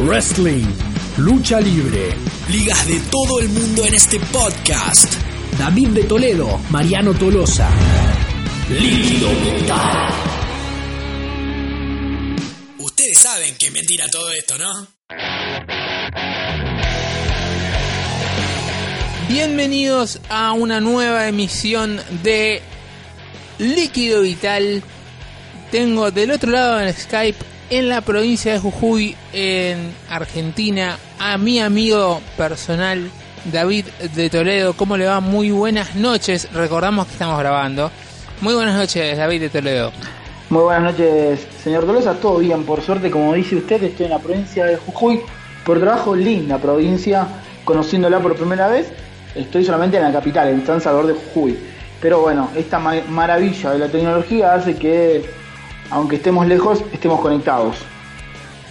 Wrestling, lucha libre. Ligas de todo el mundo en este podcast. David de Toledo, Mariano Tolosa. Líquido mental. Ustedes saben que es mentira todo esto, ¿no? Bienvenidos a una nueva emisión de Líquido Vital. Tengo del otro lado del Skype en la provincia de Jujuy, en Argentina, a mi amigo personal David de Toledo. ¿Cómo le va? Muy buenas noches. Recordamos que estamos grabando. Muy buenas noches, David de Toledo. Muy buenas noches, señor Tolosa. Todo bien, por suerte, como dice usted, estoy en la provincia de Jujuy. Por trabajo, linda provincia, conociéndola por primera vez. Estoy solamente en la capital, en San Salvador de Jujuy. Pero bueno, esta maravilla de la tecnología hace que aunque estemos lejos, estemos conectados.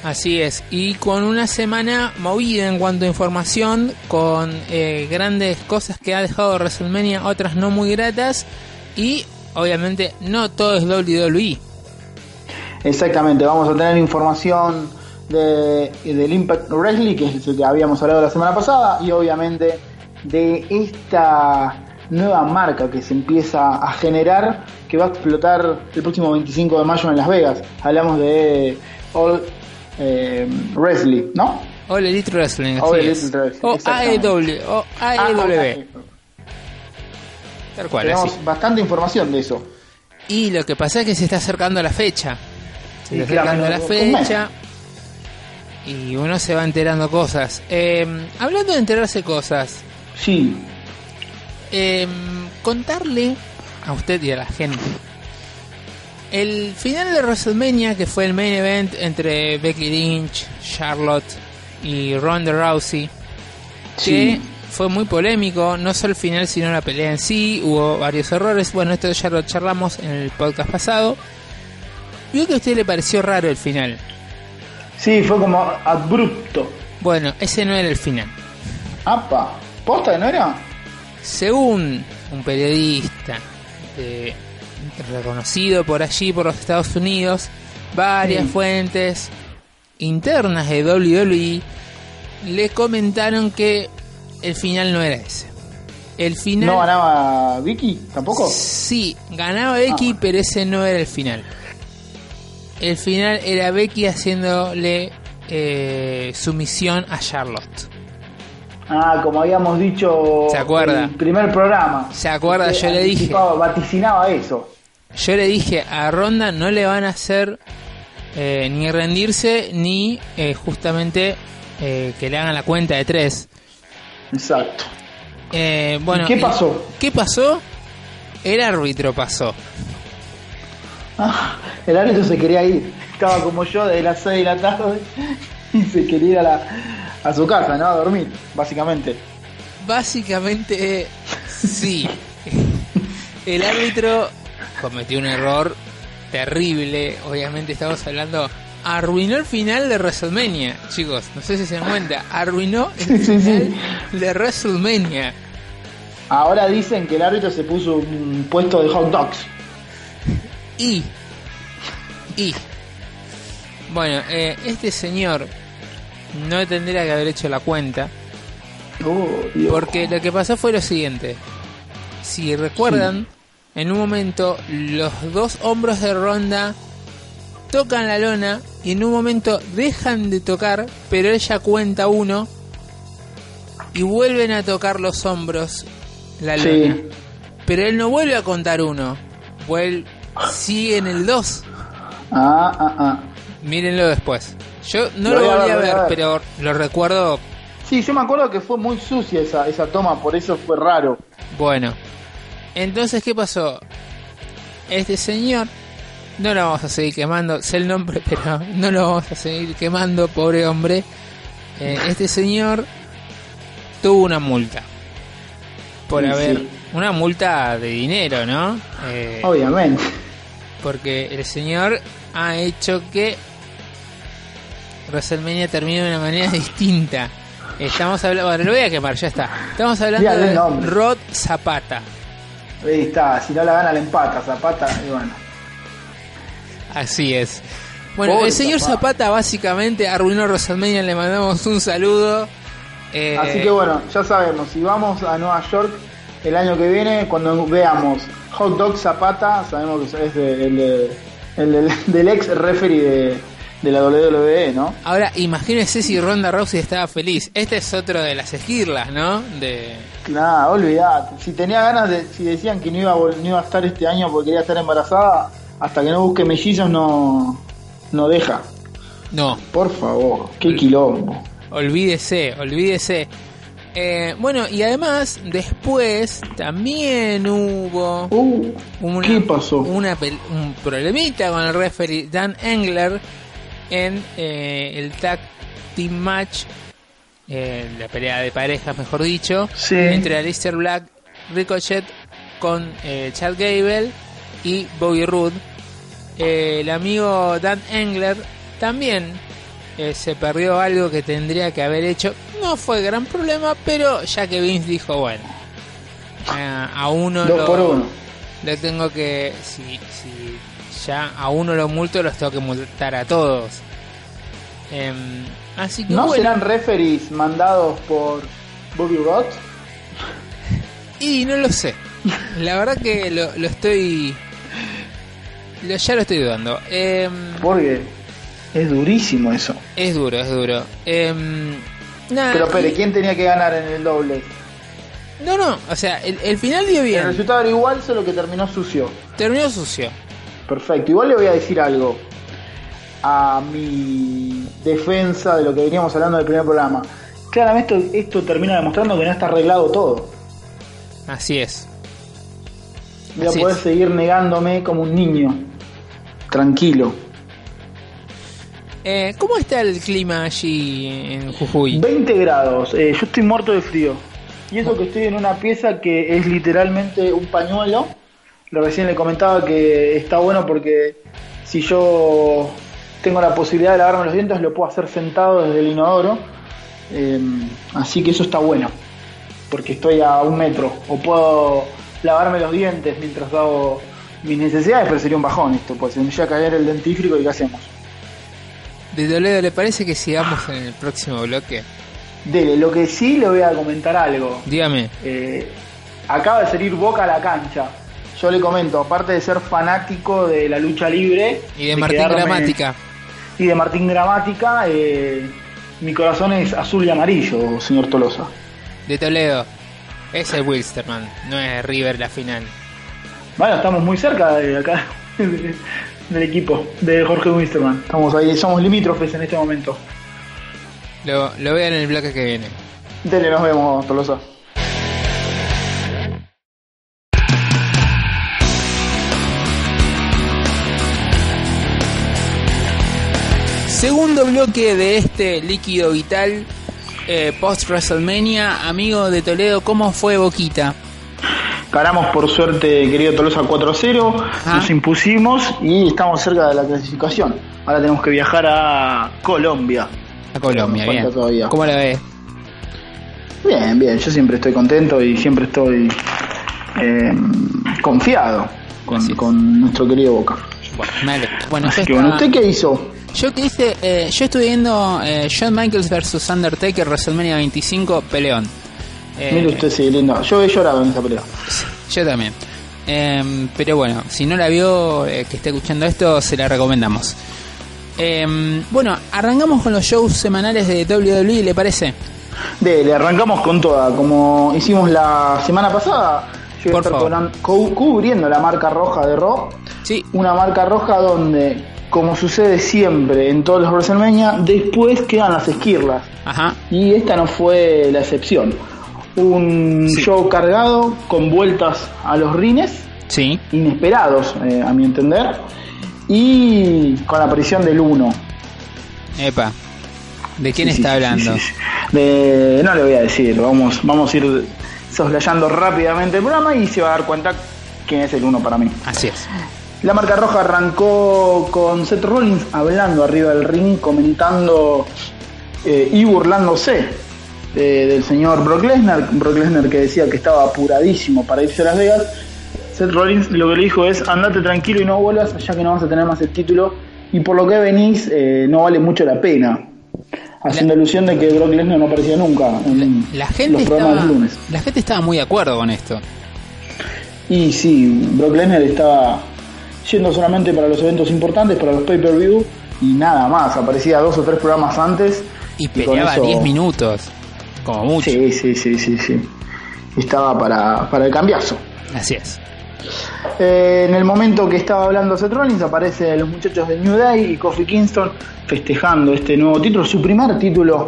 Así es, y con una semana movida en cuanto a información, con eh, grandes cosas que ha dejado WrestleMania, otras no muy gratas, y obviamente no todo es WWE. Exactamente, vamos a tener información de, del Impact Wrestling, que es el que habíamos hablado la semana pasada, y obviamente de esta nueva marca que se empieza a generar que va a explotar el próximo 25 de mayo en Las Vegas. Hablamos de All eh, Wrestling, ¿no? All Elite Wrestling, así All Elite Wrestling. O AEW, o AEW. Tal cual, Tenemos bastante información de eso. Y lo que pasa es que se está acercando la fecha. Se está acercando la fecha. Y uno se va enterando cosas. Eh, hablando de enterarse cosas. Sí. Eh, contarle a usted y a la gente. El final de WrestleMania, que fue el main event entre Becky Lynch, Charlotte y Ronda Rousey, que fue muy polémico, no solo el final, sino la pelea en sí, hubo varios errores. Bueno, esto ya lo charlamos en el podcast pasado. Vio que a usted le pareció raro el final. Sí, fue como abrupto. Bueno, ese no era el final. Apa, ¿posta no era? Según un periodista este, reconocido por allí, por los Estados Unidos, varias fuentes internas de WWE le comentaron que el final no era ese. El final. ¿No ganaba Vicky tampoco? Sí, ganaba Becky, ah. pero ese no era el final. El final era Becky haciéndole eh, sumisión a Charlotte. Ah, como habíamos dicho ¿Se acuerda? en el primer programa. ¿Se acuerda? Yo le dije. Vaticinaba eso. Yo le dije a Ronda no le van a hacer eh, ni rendirse ni eh, justamente eh, que le hagan la cuenta de tres. Exacto. bueno, ¿Qué pasó? ¿Qué pasó? El árbitro pasó. Ah, el árbitro se quería ir. Estaba como yo de las 6 de la tarde y se quería ir a la, a su casa, ¿no? A dormir, básicamente. Básicamente, sí. El árbitro cometió un error terrible. Obviamente estamos hablando. Arruinó el final de WrestleMania, chicos. No sé si se dan cuenta. Arruinó el final de WrestleMania. Ahora dicen que el árbitro se puso un puesto de hot dogs. Y. Y. Bueno, eh, este señor no tendría que haber hecho la cuenta. Oh, porque lo que pasó fue lo siguiente. Si recuerdan, en un momento los dos hombros de Ronda tocan la lona y en un momento dejan de tocar, pero ella cuenta uno y vuelven a tocar los hombros la lona. Pero él no vuelve a contar uno, vuelve, sigue en el dos. Ah, ah, ah. Mírenlo después. Yo no lo, volví a ver, pero lo recuerdo. Sí, yo me acuerdo que fue muy sucia esa, esa toma, por eso fue raro. Bueno, entonces, ¿qué pasó? Este señor no lo vamos a seguir quemando, sé el nombre, pero no lo vamos a seguir quemando, pobre hombre. Eh, este señor tuvo una multa por Sí, haber sí. una multa de dinero, ¿no? Eh, Obviamente. porque el señor ha hecho que WrestleMania termine de una manera distinta. Estamos hablando, bueno, lo voy a quemar, ya está. Estamos hablando de. Rod Zapata. Ahí está, si no la gana la empata, Zapata, y bueno. Así es. Bueno, Pobre el señor Zapata. Zapata básicamente arruinó WrestleMania, le mandamos un saludo. Eh, Así que bueno, ya sabemos, si vamos a Nueva York el año que viene, cuando veamos Hot Dog Zapata, sabemos que es el, el del ex referee de, de la WWE, ¿no? Ahora, imagínese si Ronda Rousey estaba feliz. Este es otro de las esquirlas, ¿no? De... Nada, olvidate. Si tenía ganas de, si decían que no iba, a no iba a estar este año porque quería estar embarazada, hasta que no busque mellizos no, no deja. No, Por favor, qué quilombo. olvídese, olvídese. Eh, bueno, y además, después también hubo Uh, una, ¿Qué pasó? una un problemita con el referee Dan Engler en eh, el tag team match, eh, la pelea de parejas, mejor dicho, Sí. entre Alistair Black, Ricochet con eh, Chad Gable y Bobby Roode. Eh, el amigo Dan Engler también eh, se perdió algo que tendría que haber hecho. No fue gran problema, pero ya que Vince dijo, bueno, a uno Dos lo, por uno. le tengo que, si, si ya a uno lo multo, los tengo que multar a todos. Em, así que ¿No bueno, serán referees mandados por Bobby Rott? y no lo sé. La verdad que lo, lo estoy, lo- ya lo estoy dudando. Em, Porque es durísimo eso. es duro, es duro. Nada, Pero, y- ¿quién tenía que ganar en el doble? no, no, o sea, el, el final dio El bien, resultado era igual, solo que terminó sucio. terminó sucio. Perfecto. Igual le voy a decir algo a mi defensa de lo que veníamos hablando del primer programa. Claramente esto, esto termina demostrando que no está arreglado todo. Así es. Voy a poder es. seguir negándome como un niño. Tranquilo. Eh, ¿Cómo está el clima allí en Jujuy? 20 grados. eh, yo estoy muerto de frío. Y eso que estoy en una pieza que es literalmente un pañuelo. Lo recién le comentaba que está bueno porque si yo tengo la posibilidad de lavarme los dientes lo puedo hacer sentado desde el inodoro. Eh, así que eso está bueno. Porque estoy a un metro. O puedo lavarme los dientes mientras hago mis necesidades, pero sería un bajón esto. Pues se me llega a caer el dentífrico y ¿qué hacemos? De Toledo, ¿le parece que sigamos en el próximo bloque? Dele, lo que sí le voy a comentar algo. Dígame. Eh, acaba de salir Boca a la cancha. Yo le comento, aparte de ser fanático de la lucha libre Y de Martín quedarme- Gramática. y de Martín Gramática, eh, mi corazón es azul y amarillo, señor Tolosa. De Toledo. Es el Wilsterman, no es River la final. Bueno, estamos muy cerca de acá del equipo de Jorge Winsterman. Estamos ahí, somos limítrofes en este momento. Lo, lo vean en el bloque que viene. Dele, nos vemos, Tolosa. Segundo bloque de este líquido vital eh, post WrestleMania. Amigo de Toledo, ¿cómo fue Boquita? Ganamos por suerte, querido Tolosa, 4-0. Ajá. Nos impusimos y estamos cerca de la clasificación. Ahora tenemos que viajar a Colombia. A Colombia, bien. todavía. ¿Cómo la ves? Bien, bien. Yo siempre estoy contento y siempre estoy eh, confiado con, nuestro querido Boca. Bueno. Bueno, Así yo que bueno, estaba- ¿usted qué hizo? Yo que hice, eh, yo estuve viendo eh, Shawn Michaels vs Undertaker WrestleMania 25 peleón. Eh, Mire usted, sí, lindo. Yo he llorado en esa pelea. Yo también. Em, pero bueno, si no la vio, eh, que esté escuchando esto, se la recomendamos. Em, bueno, arrancamos con los shows semanales de WWE, ¿le parece? Dele, arrancamos con toda. Como hicimos la semana pasada, yo voy a estar cubriendo la marca roja de Raw. Sí, Una marca roja donde, como sucede siempre en todos los WrestleMania, después quedan las esquirlas. ajá, Y esta no fue la excepción. Un Sí. show cargado con vueltas a los rines, sí, inesperados eh, a mi entender. y con la aparición del 1. Epa. ¿De quién Sí, está hablando? De- no le voy a decir, vamos, vamos a ir soslayando rápidamente el programa y se va a dar cuenta quién es el 1 para mí. Así es. La marca roja arrancó con Seth Rollins hablando arriba del ring, comentando eh, y burlándose eh, del señor Brock Lesnar. Brock Lesnar que decía que estaba apuradísimo para irse a Las Vegas. Seth Rollins lo que le dijo es andate tranquilo y no vuelvas ya que no vas a tener más el título y por lo que venís eh, no vale mucho la pena. Haciendo alusión de que Brock Lesnar no aparecía nunca en La gente, los programas estaba, del lunes. la gente estaba muy de acuerdo con esto. Y sí, Brock Lesnar estaba yendo solamente para los eventos importantes, para los pay-per-view y nada más. Aparecía dos o tres programas antes. Y con peleaba eso- 10 minutos. Como mucho. Sí, sí, sí, sí, sí. Estaba para, para el cambiazo. Así es. Eh, en el momento que estaba hablando Seth Rollins aparecen los muchachos de New Day y Kofi Kingston festejando este nuevo título, su primer título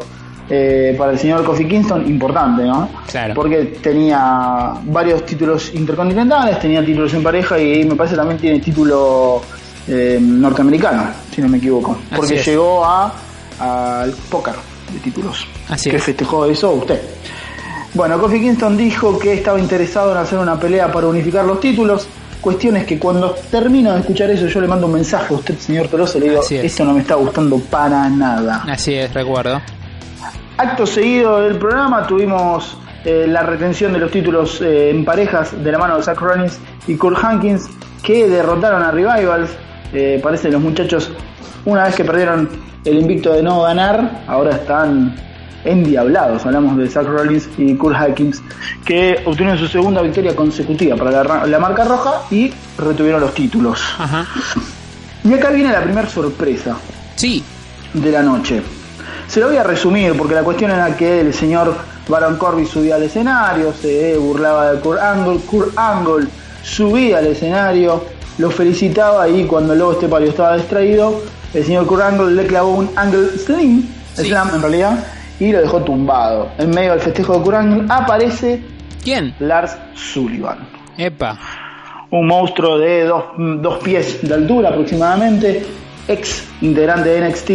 eh, para el señor Kofi Kingston, importante, ¿no? Claro. Porque tenía varios títulos intercontinentales, tenía títulos en pareja y me parece también tiene título eh, norteamericano, si no me equivoco. Porque llegó a al póker de títulos. Así que es. festejó eso usted. Bueno, Kofi Kingston dijo que estaba interesado en hacer una pelea para unificar los títulos. Cuestiones que cuando termino de escuchar eso yo le mando un mensaje a usted, señor y le digo, es. esto no me está gustando para nada. Así es, recuerdo. Acto seguido del programa tuvimos eh, la retención de los títulos eh, en parejas de la mano de Zach Rollins y Kurt Hankins que derrotaron a Revivals. Eh, parece que los muchachos, una vez que perdieron el invicto de no ganar, ahora están endiablados. Hablamos de Zach Rollins y Kurt Hankins que obtuvieron su segunda victoria consecutiva para la, marca roja y retuvieron los títulos. Ajá. Y acá viene la primera sorpresa Sí, de la noche. Se lo voy a resumir porque la cuestión era que el señor Baron Corbin subía al escenario, se burlaba de Kurt Angle, Kurt Angle subía al escenario, lo felicitaba y cuando el lobo estepario estaba distraído, el señor Kurt Angle le clavó un Angle Slim, Sí. Slam en realidad, y lo dejó tumbado. En medio del festejo de Kurt Angle aparece ¿quién? Lars Sullivan Epa. un monstruo de dos, dos pies de altura aproximadamente, ex integrante de NXT,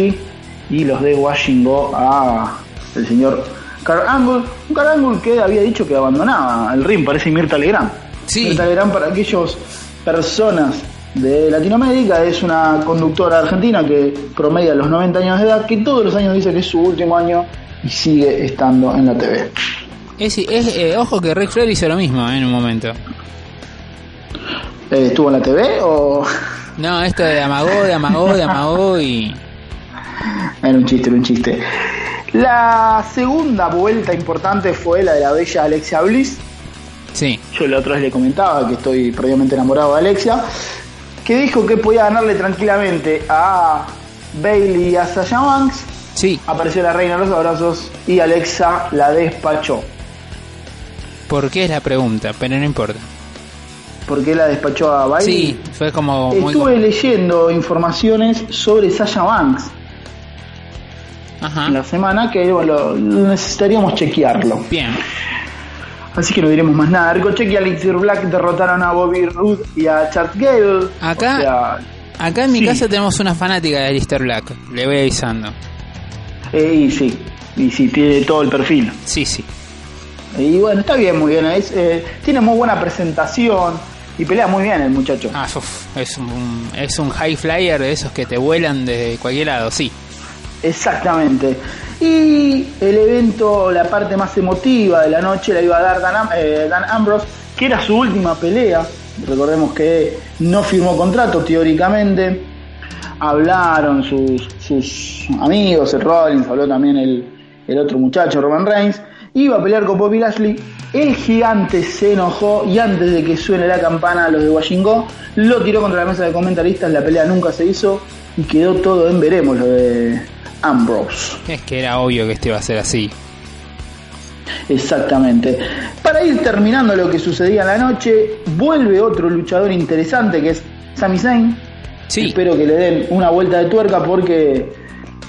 y los de Washington a el señor Carl Angle, un Carl Angle que había dicho que abandonaba el ring, parece Mirta Legrand. Sí. Mirta Legrand para aquellos personas de Latinoamérica es una conductora argentina que promedia los 90 años de edad, que todos los años dice que es su último año y sigue estando en la TV. Es, es, eh, ojo que Rick Flair hizo lo mismo eh, en un momento. Eh, ¿Estuvo en la TV o...? No, esto de amagó, de amagó, de amagó y... Era un chiste, era un chiste. La segunda vuelta importante fue la de la bella Alexia Bliss. Sí, Yo la otra vez le comentaba que estoy previamente enamorado de Alexia. Que dijo que podía ganarle tranquilamente a Bailey y a Sasha Banks. sí. Apareció la reina de los abrazos y Alexa la despachó. ¿Por qué es la pregunta? Pero no importa. ¿Por qué la despachó a Bailey? Sí, fue como muy... Estuve leyendo informaciones sobre Sasha Banks Ajá. en la semana que bueno, necesitaríamos chequearlo. Bien. Así que no diremos más nada. Ricochet y Alexis Black derrotaron a Bobby Roode y a Chad Gable. Acá- O sea, Acá en mi Sí. casa tenemos una fanática de Lister Black. Le voy avisando. eh, y sí, y sí, tiene todo el perfil. Sí, sí. Y bueno, está bien, muy bien. es, eh, tiene muy buena presentación y pelea muy bien el muchacho. Ah, uf, es un, es un high flyer de esos que te vuelan de cualquier lado, sí. Exactamente. Y el evento, la parte más emotiva de la noche la iba a dar Dan, eh, Ambrose, que era su última pelea. Recordemos que no firmó contrato teóricamente. Hablaron sus, sus amigos, el Rollins, habló también el, el otro muchacho, Roman Reigns. Iba a pelear con Bobby Lashley. El gigante se enojó y antes de que suene la campana, los de Washington lo tiró contra la mesa de comentaristas. La pelea nunca se hizo y quedó todo en veremos lo de Ambrose. Es que era obvio que esto iba a ser así. Exactamente. Para ir terminando lo que sucedía en la noche, vuelve otro luchador interesante que es Sami Zayn. Sí. Espero que le den una vuelta de tuerca porque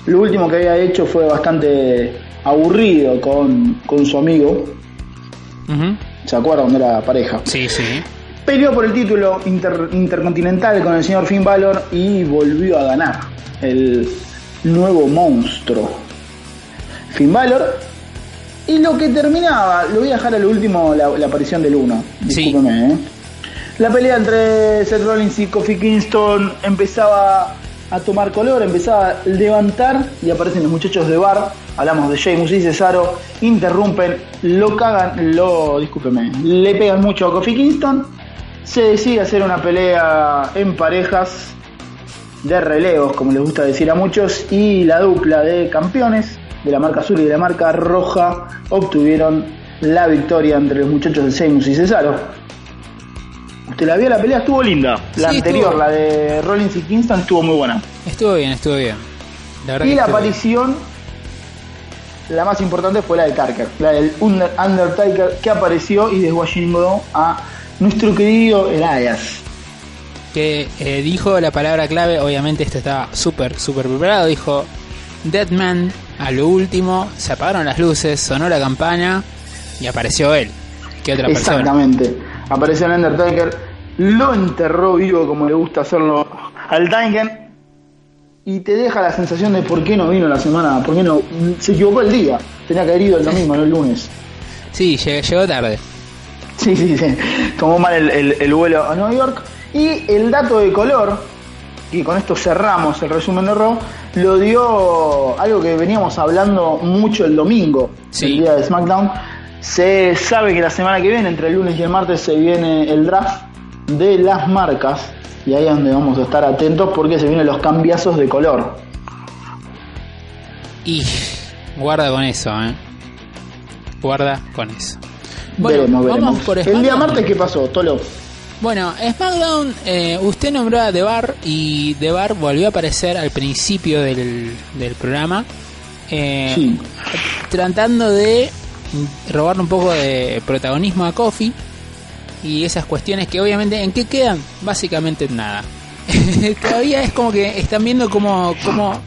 lo último que había hecho fue bastante aburrido con, con su amigo. ¿Se acuerdan? Era pareja. Sí, sí. Peleó por el título inter- intercontinental con el señor Finn Balor y volvió a ganar el nuevo monstruo. Finn Balor. Y lo que terminaba, lo voy a dejar a lo último, la, la aparición del 1. Sí. Discúlpeme, ¿eh? La pelea entre Seth Rollins y Kofi Kingston empezaba a tomar color, empezaba a levantar y aparecen los muchachos de bar. Hablamos de Sheamus y Cesaro, interrumpen, lo cagan, lo, discúlpeme, le pegan mucho a Kofi Kingston. Se decide hacer una pelea en parejas de relevos, como les gusta decir a muchos, y la dupla de campeones de la marca azul y de la marca roja obtuvieron la victoria entre los muchachos de Sheamus y Cesaro. Usted la vio la pelea, estuvo linda. La Sí, anterior, estuvo. la de Rollins y Kingston, estuvo muy buena. Estuvo bien, estuvo bien. La verdad Y la bien. aparición, la más importante fue la de Tarker, la del Under- Undertaker que apareció y desguayingó a nuestro querido Elias. Que eh, dijo la palabra clave, obviamente esto estaba súper, súper preparado, dijo Deadman, a lo último, se apagaron las luces, sonó la campana y apareció él. ¿Qué otra persona? Exactamente. Apareció el Undertaker, lo enterró vivo como le gusta hacerlo al Taken y te deja la sensación de por qué no vino la semana, por qué no se equivocó el día. Tenía que haber ido el domingo, no el lunes. Sí, llegó, llegó tarde. Sí, sí, sí. Tomó mal el, el- el vuelo a Nueva York. Y el dato de color, y con esto cerramos el resumen de Raw, lo dio algo que veníamos hablando mucho el domingo, Sí. el día de SmackDown. Se sabe que la semana que viene, entre el lunes y el martes, se viene el draft de las marcas. Y ahí es donde vamos a estar atentos porque se vienen los cambiazos de color. Y guarda con eso, ¿eh? Guarda con eso. Bueno, veremos, veremos. vamos por el día martes, ¿qué pasó? Tolo. Bueno, SmackDown, eh, usted nombró a The Bar y The Bar volvió a aparecer al principio del, del programa. eh, Sí. Tratando de robarle un poco de protagonismo a Kofi y esas cuestiones que obviamente en qué quedan básicamente en nada todavía es como que están viendo cómo, cómo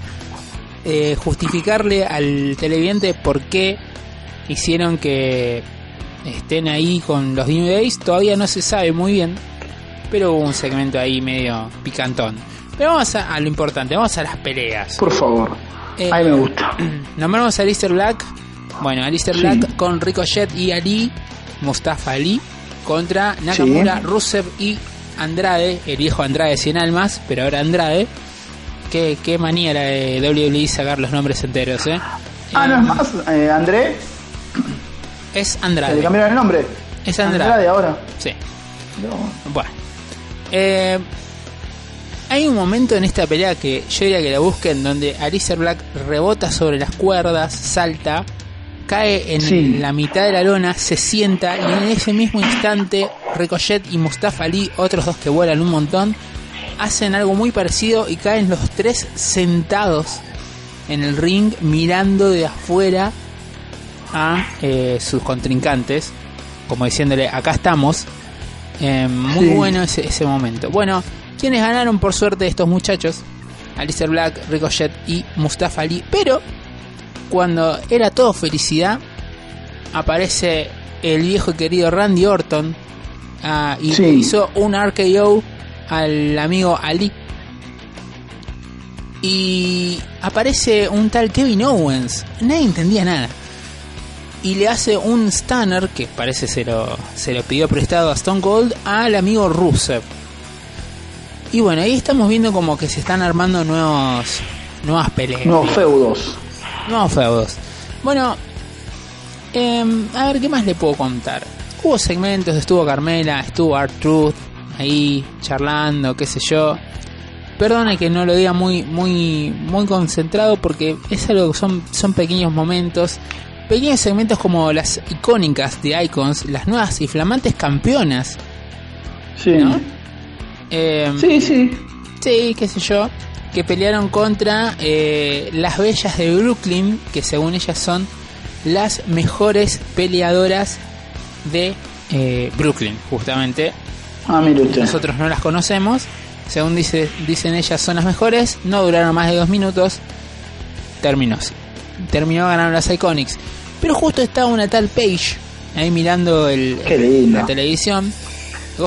eh, justificarle al televidente por qué hicieron que estén ahí con los New Days todavía no se sabe muy bien pero hubo un segmento ahí medio picantón pero vamos a, a lo importante vamos a las peleas Por favor. Eh, A mí me gusta. Nombramos a Alistair Black. Bueno, Alistair Sí. Black con Ricochet y Ali, Mustafa Ali, contra Nakamura, Sí. Rusev y Andrade, el viejo Andrade 100 almas, pero ahora Andrade. Qué, qué manía la de WWE sacar los nombres enteros, ¿eh? Ah, no Eh, es más, eh, André, Es se le Andrade. cambiaron el nombre. Es Andrade. ahora. Sí. No. Bueno. Eh, hay un momento en esta pelea que yo diría que la busquen donde Alistair Black rebota sobre las cuerdas, salta, cae en Sí. la mitad de la lona, se sienta y en ese mismo instante Ricochet y Mustafa Ali, otros dos que vuelan un montón, hacen algo muy parecido y caen los tres sentados en el ring mirando de afuera a eh, sus contrincantes, como diciéndole acá estamos. Eh, muy Sí. bueno ese, ese momento. Bueno, quienes ganaron por suerte estos muchachos, Alistair Black, Ricochet y Mustafa Ali, pero cuando era todo felicidad, aparece el viejo y querido Randy Orton ah, y Sí. hizo un RKO al amigo Ali. Y aparece un tal Kevin Owens. Nadie entendía nada. Y le hace un stunner, que parece se lo, se lo pidió prestado a Stone Cold, al amigo Rusev. Y bueno, ahí estamos viendo como que se están armando nuevos, nuevas peleas. Nuevos feudos. Nuevos feudos. Bueno, em, a ver, ¿qué más le puedo contar? Hubo segmentos, estuvo Carmela, estuvo Art Truth ahí charlando, qué sé yo. Perdone que no lo diga muy, muy, muy concentrado porque es algo que son, son pequeños momentos. Pequeños segmentos como las icónicas de Icons, las nuevas y flamantes campeonas. Sí. ¿No? Em, Sí, sí. Sí, qué sé yo. Que pelearon contra eh, las bellas de Brooklyn, que según ellas son las mejores peleadoras de eh, Brooklyn, justamente. Ah, mire usted. Nosotros no las conocemos. Según dice, dicen ellas son las mejores. No duraron más de dos minutos. Terminó. Terminó ganando las Iconics. Pero justo estaba una tal Page ahí mirando el, la televisión.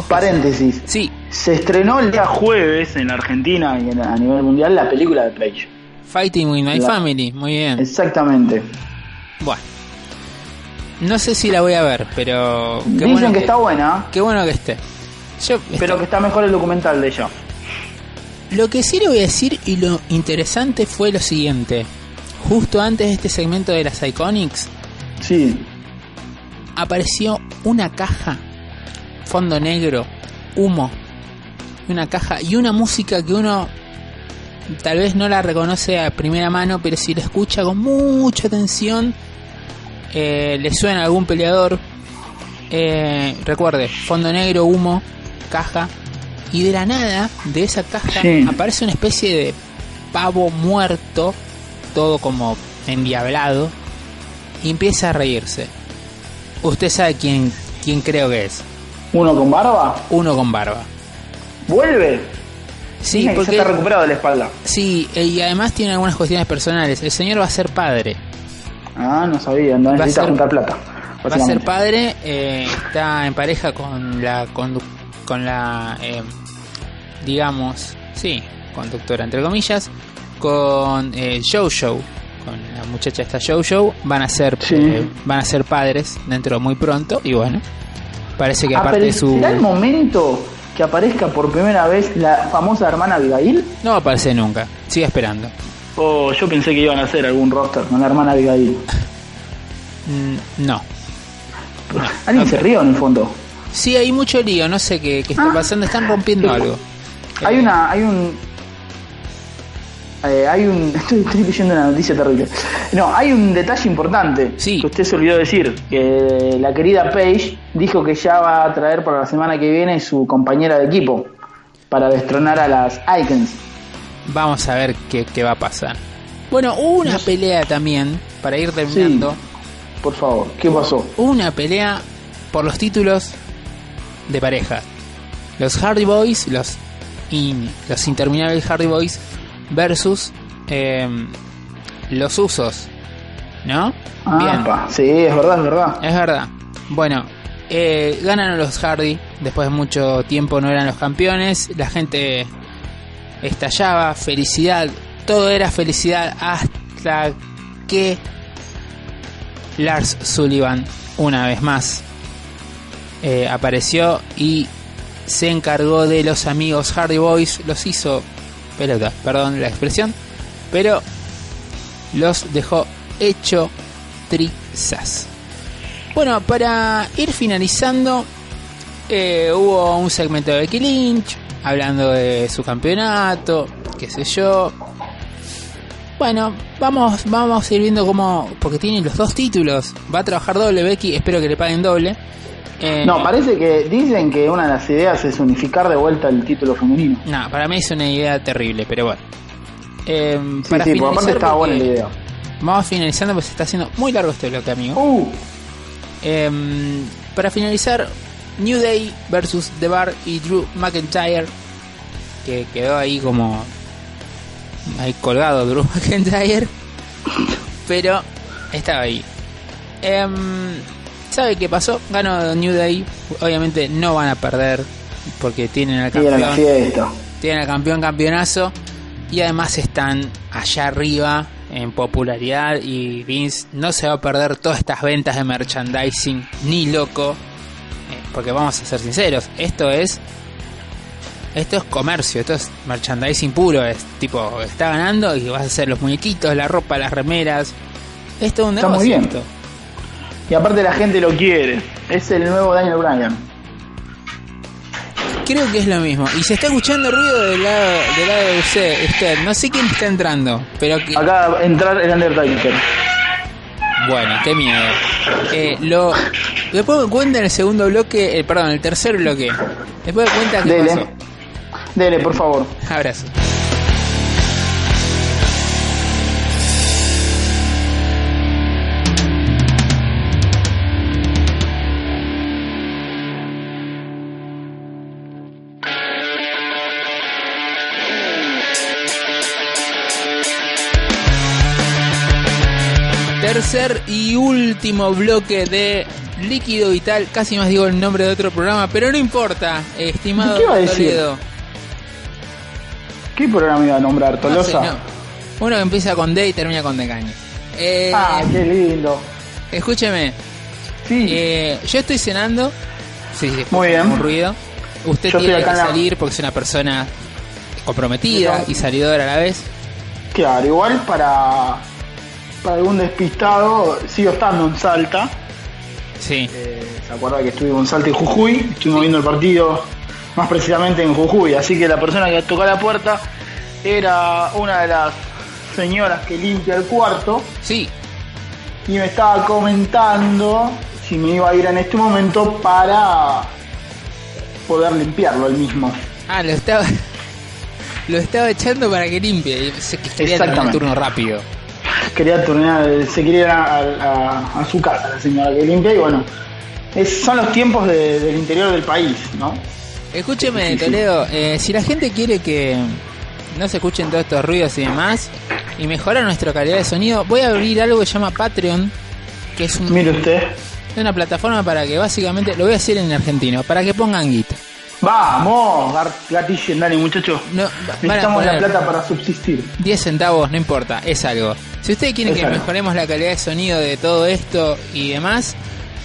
Paréntesis. Sí, Se estrenó el día jueves en Argentina y en- a nivel mundial la película de Page. Fighting with My La- Family, muy bien. Exactamente. Bueno. No sé si la voy a ver, pero qué Dicen bueno que, está buena, Qué bueno que esté. Yo, pero que está mejor el documental de ella. Lo que sí le voy a decir y lo interesante fue lo siguiente. Justo antes de este segmento de las Iconics, Sí. apareció una caja, fondo negro, humo, una caja y una música que uno tal vez no la reconoce a primera mano, pero si la escucha con mucha atención, eh, le suena a algún peleador. Eh, recuerde, fondo negro, humo, caja, y de la nada, de esa caja, Sí. aparece una especie de pavo muerto, todo como endiablado, y empieza a reírse. Usted sabe quién, quién creo que es. Uno con barba. Uno con barba. Vuelve. Sí, Dicen porque ya está recuperado de la espalda. sí, eh, y además tiene algunas cuestiones personales. El señor va a ser padre. Ah, no sabía. No necesita ser- juntar plata. Va a ser padre, eh, está en pareja con la condu- con la eh, digamos, sí, conductora entre comillas, con eh, Joe Show, con la muchacha esta Joe Show, van a ser Sí. eh, van a ser padres dentro muy pronto y bueno, parece que aparte de su ¿Será el momento que aparezca por primera vez la famosa hermana Abigail? no va a aparecer nunca, sigue esperando. O yo pensé que iban a hacer algún roster con la hermana Abigail. Mm, no. Alguien se rió en el fondo. Sí, hay mucho lío, no sé qué, qué está Ah. pasando, están rompiendo algo. Hay Eh, una, hay un, eh, hay un, estoy, estoy leyendo una noticia terrible. No, hay un detalle importante Sí. que usted se olvidó decir, que la querida Paige dijo que ya va a traer para la semana que viene su compañera de equipo para destronar a las Icons. Vamos a ver qué, qué va a pasar. Bueno, hubo una pelea también, para ir terminando. Por favor, ¿qué pasó? Una pelea por los títulos de pareja. Los Hardy Boys, los, in- los interminables Hardy Boys versus eh, los Usos. ¿No? Bien. Ah, pa, sí, es verdad, es verdad. Es verdad. Bueno, eh, ganan los Hardy. Después de mucho tiempo no eran los campeones. La gente estallaba. Felicidad. Todo era felicidad hasta que Lars Sullivan, una vez más, eh, apareció y se encargó de los amigos Hardy Boys. Los hizo pelota, perdón la expresión. Pero los dejó hecho trizas. Bueno, para ir finalizando, eh, hubo un segmento de Becky Lynch hablando de su campeonato, qué sé yo. Bueno, vamos, vamos a ir viendo cómo, porque tiene los dos títulos, va a trabajar doble Becky, espero que le paguen doble. Eh, No, parece que dicen que una de las ideas es unificar de vuelta el título femenino. no, para mí es una idea terrible, pero bueno. Eh, Sí, para sí, porque aparte finalizar, estaba buena la idea. Vamos finalizando, pues se está haciendo muy largo este bloque, amigo. Uh, Em, para finalizar, New Day versus The Bar y Drew McIntyre, que quedó ahí como ahí colgado Drew McIntyre, pero estaba ahí. Em, ¿Sabe qué pasó? Ganó New Day, obviamente no van a perder porque tienen al campeón, tienen al campeón campeonazo y además están allá arriba en popularidad y Vince no se va a perder todas estas ventas de merchandising ni loco eh, porque vamos a ser sinceros esto es esto es comercio esto es merchandising puro es tipo está ganando y vas a hacer los muñequitos la ropa las remeras esto es un Está muy negocio bien. esto. Y aparte la gente lo quiere. Es el nuevo Daniel Bryan. creo que es lo mismo y se está escuchando ruido del lado del lado de usted, usted. no sé quién está entrando pero que, Acá va a entrar el Undertaker. Bueno, qué miedo. Eh, lo, después me cuenta en el segundo bloque, eh, perdón, el tercer bloque. Después me cuenta qué Dele. pasó. Dele, por favor. Abrazo. Tercer y último bloque de Líquido Vital. Casi más digo el nombre de otro programa, pero no importa, estimado ¿Qué iba a decir? Toledo. ¿Qué programa iba a nombrar, No sé, Tolosa? no. Uno que empieza con D y termina con D caña. Eh, Ah, qué lindo. escúcheme, Sí, eh, yo estoy cenando. Sí, sí, Muy bien. Un ruido. Usted Yo tiene que acá en la- salir porque es una persona comprometida y salidora a la vez. claro, igual para, para algún despistado, sigo estando en Salta. Sí. Eh, ¿Se acuerda que estuvimos en Salta y Jujuy? Estuvimos viendo el partido más precisamente en Jujuy. Así que la persona que tocó la puerta era una de las señoras que limpia el cuarto Sí, y me estaba comentando si me iba a ir en este momento para poder limpiarlo el mismo. Ah, lo estaba. Lo estaba echando para que limpie. y Se que quería terminar el Exactamente. turno rápido. Quería turnear, se quería ir a, a- a su casa la señora que limpia y bueno, es- son los tiempos de- del interior del país, ¿no? Escúcheme. Toledo. eh, si la gente quiere que no se escuchen todos estos ruidos y demás y mejorar nuestra calidad de sonido, voy a abrir algo que se llama Patreon, que es un- Mire usted. una plataforma para que básicamente, lo voy a decir en argentino, para que pongan guita. Vamos, gatillen, dale muchachos. No, Necesitamos la plata para subsistir. 10 centavos, no importa, es algo. Si ustedes quieren Es que algo. mejoremos la calidad de sonido de todo esto y demás,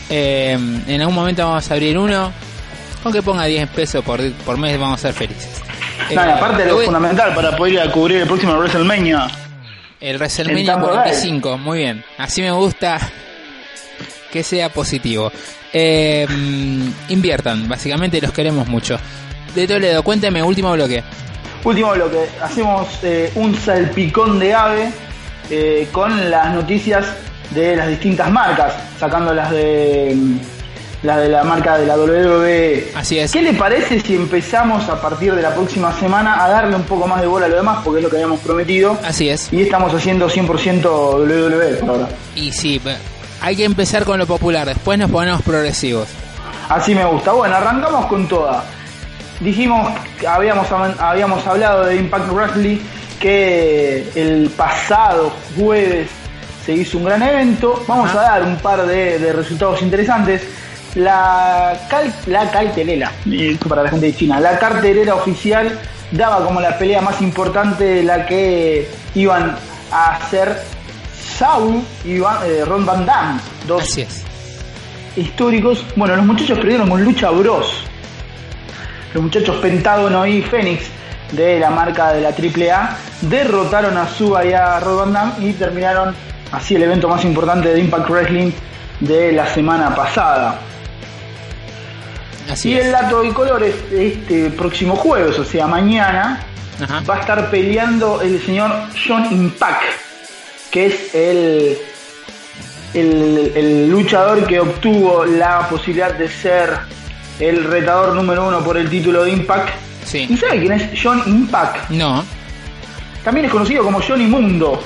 eh, en algún momento vamos a abrir uno. Con que ponga 10 pesos por, por mes vamos a ser felices. Eh, Nada, aparte lo voy- fundamental para poder ir a cubrir el próximo WrestleMania. El WrestleMania Tampa Bay. 45, muy bien. Así me gusta que sea positivo. Eh, mm, inviertan, básicamente los queremos mucho. De Toledo, cuénteme, último bloque. Último bloque, hacemos eh, un salpicón de ave eh, con las noticias de las distintas marcas, sacando las de mm, las de la marca de la WWE. Así es. ¿Qué le parece si empezamos a partir de la próxima semana a darle un poco más de bola a lo demás? Porque es lo que habíamos prometido. Así es. Y estamos haciendo 100% WWE por ahora. Y sí, hay que empezar con lo popular, después nos ponemos progresivos. Así me gusta. Bueno, arrancamos con toda. Dijimos, habíamos, habíamos hablado de Impact Wrestling, que el pasado jueves se hizo un gran evento. Vamos Ajá. a dar un par de, de resultados interesantes. La, cal- la cartelera, para la gente de China, la cartelera oficial daba como la pelea más importante la que iban a hacer Saul y Van- eh, Ron Van Damme, dos Así es. históricos. Bueno, los muchachos perdieron con Lucha Bros. Los muchachos Pentágono y Fénix de la marca de la AAA derrotaron a Suba y a Rod Van Damme y terminaron así el evento más importante de Impact Wrestling de la semana pasada. Así Y es. el dato de colores este próximo jueves, o sea mañana, Ajá. va a estar peleando el señor John Impact, que es el, el, el luchador que obtuvo la posibilidad de ser el retador número uno por el título de Impact. ¿Y Sí. sabe quién es John Impact? No. También es conocido como Johnny Mundo.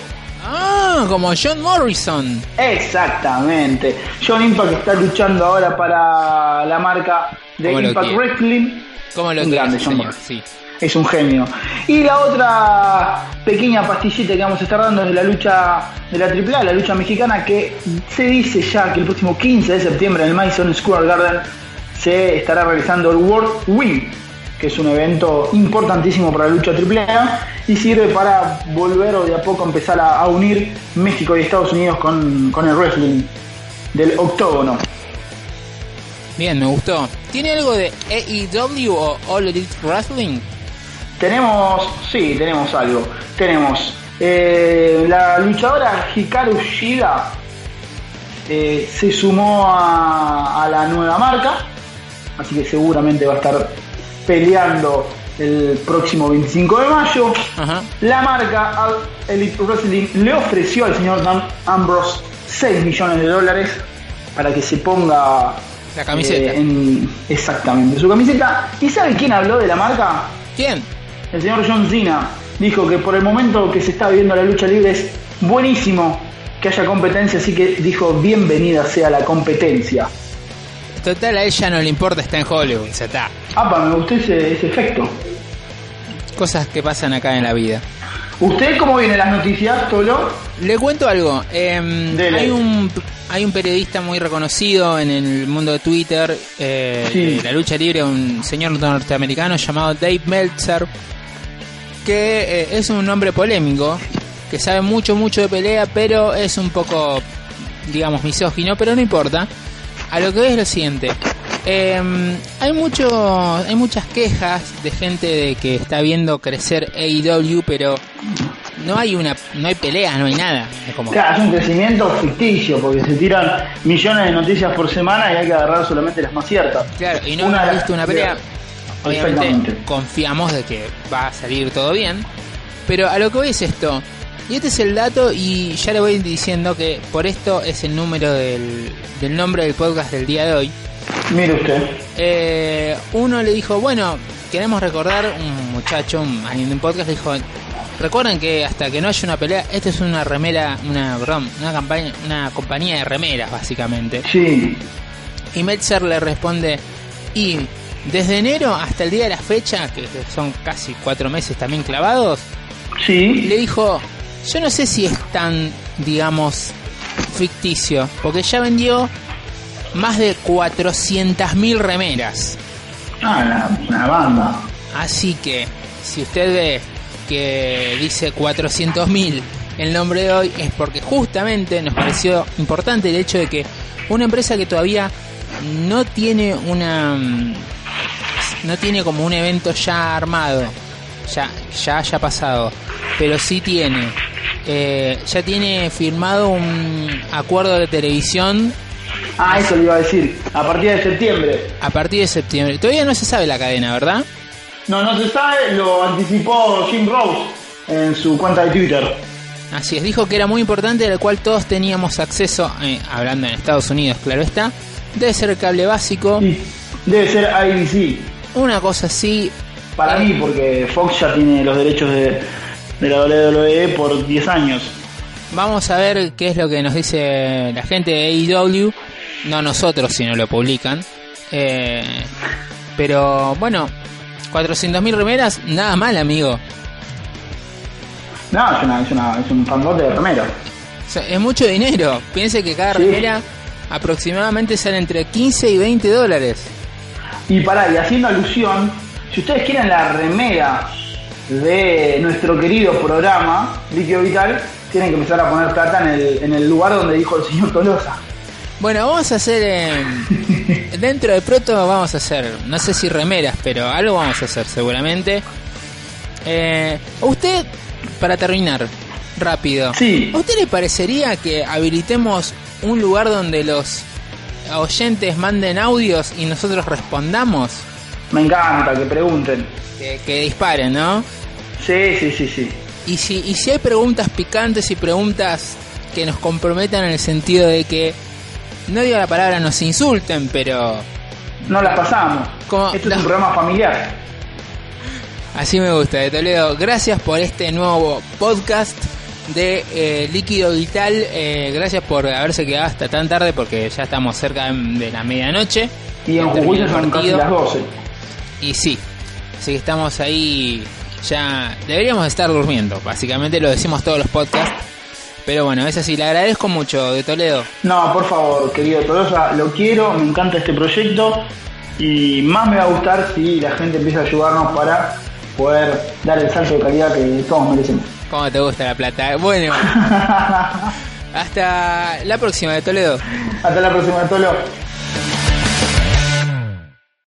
Ah, como John Morrison. Exactamente. John Impact está luchando ahora para la marca de Impact. Wrestling. Como lo Un grande, John señor. Morrison. Sí. Es un genio. Y la otra pequeña pastillita que vamos a estar dando es de la lucha de la AAA, la lucha mexicana, que se dice ya que el próximo 15 de septiembre en el Madison Square Garden se estará realizando el World Win, que es un evento importantísimo para la lucha AAA y sirve para volver o de a poco empezar a, unir México y Estados Unidos con, con el wrestling del octógono. Bien, me gustó. ¿Tiene algo de AEW o All Elite Wrestling? Tenemos, sí, tenemos algo. Tenemos eh, la luchadora Hikaru Shida eh, se sumó a, a la nueva marca, así que seguramente va a estar peleando el próximo 25 de mayo. Ajá. La marca Elite Wrestling le ofreció al señor Dan Ambrose 6 millones de dólares para que se ponga La camiseta. eh, en- exactamente su camiseta. ¿Y sabe quién habló de la marca? ¿Quién? El señor John Cena dijo que por el momento que se está viviendo la lucha libre es buenísimo que haya competencia, así que dijo bienvenida sea la competencia. Total, a ella no le importa, está en Hollywood, ya está. Apa, me gustó ese, ese efecto. Cosas que pasan acá en la vida. ¿Usted cómo viene las noticias, Tolo? Le cuento algo. em, hay un hay un periodista muy reconocido en el mundo de Twitter eh, Sí. de la lucha libre, un señor norteamericano llamado Dave Meltzer, que eh, es un hombre polémico, que sabe mucho mucho de pelea, pero es un poco, digamos, misógino, pero no importa. A lo que veo es lo siguiente. Em, hay mucho, hay muchas quejas de gente de que está viendo crecer AEW, pero no hay una, no hay peleas, no hay nada. Es como, Claro, es un crecimiento ficticio porque se tiran millones de noticias por semana y hay que agarrar solamente las más ciertas. claro, y no Una visto una pelea. Obviamente confiamos de que va a salir todo bien, pero a lo que voy es esto. Y este es el dato y ya le voy diciendo que por esto es el número del, del nombre del podcast del día de hoy. Mire usted. Eh, uno le dijo, bueno, queremos recordar, un muchacho, un, alguien de un podcast le dijo, recuerden que hasta que no haya una pelea, esta es una remera, una, perdón, una, campaña, una compañía de remeras básicamente. Sí. Y Metzer le responde, y desde enero hasta el día de la fecha, que son casi cuatro meses también clavados, Sí. le dijo, yo no sé si es tan, digamos, ficticio, porque ya vendió más de 400.000 remeras. Ah, una, banda. Así que, si usted ve que dice 400.000 el nombre de hoy, es porque justamente nos pareció importante el hecho de que una empresa que todavía no tiene una. No tiene como un evento ya armado, ya, ya haya pasado, pero sí tiene. eh, ya tiene firmado un acuerdo de televisión Ah, eso le iba a decir. A partir de septiembre. a partir de septiembre. Todavía no se sabe la cadena, ¿verdad? No, no se sabe, lo anticipó Jim Rose en su cuenta de Twitter. Así es, dijo que era muy importante, al cual todos teníamos acceso, eh, hablando en Estados Unidos, claro está. Debe ser cable básico, Sí. Debe ser ABC. Una cosa así. Para mí, porque Fox ya tiene los derechos de, de la WWE por 10 años. Vamos a ver qué es lo que nos dice la gente de AEW, no nosotros si no lo publican. Eh, pero bueno, 400.000 remeras, nada mal, amigo. No, es, una, es, una, es un fangote de. O sea, es mucho dinero. Piense que cada Sí. remera aproximadamente sale entre 15 y 20 dólares. Y para y haciendo alusión, si ustedes quieren la remera de nuestro querido programa, Líquido Vital, tienen que empezar a poner plata en el, en el lugar donde dijo el señor Tolosa. Bueno, vamos a hacer. eh, dentro de pronto vamos a hacer. No sé si remeras, pero algo vamos a hacer seguramente. Eh, usted, para terminar, rápido. Sí. ¿A usted le parecería que habilitemos un lugar donde los oyentes manden audios y nosotros respondamos? Me encanta que pregunten. Que, que disparen, ¿no? Sí, sí, sí, sí. Y si, y si hay preguntas picantes y preguntas que nos comprometan en el sentido de que, no digo la palabra nos insulten, pero No las pasamos. ¿Cómo? Esto es un programa familiar. así me gusta de Toledo. Gracias por este nuevo podcast de eh, Líquido Vital. Eh, gracias por haberse quedado hasta tan tarde porque ya estamos cerca de, la medianoche. Y en Ya Jujuy son casi las 12. Y sí, así que estamos ahí ya... Deberíamos estar durmiendo, básicamente lo decimos todos los podcasts. Pero bueno, es así, le agradezco mucho de Toledo. No, por favor, querido Tolosa, lo quiero, me encanta este proyecto y más me va a gustar si la gente empieza a ayudarnos para poder dar el salto de calidad que todos merecemos. ¿Cómo te gusta la plata? Bueno, hasta la próxima de Toledo. Hasta la próxima, Tolo.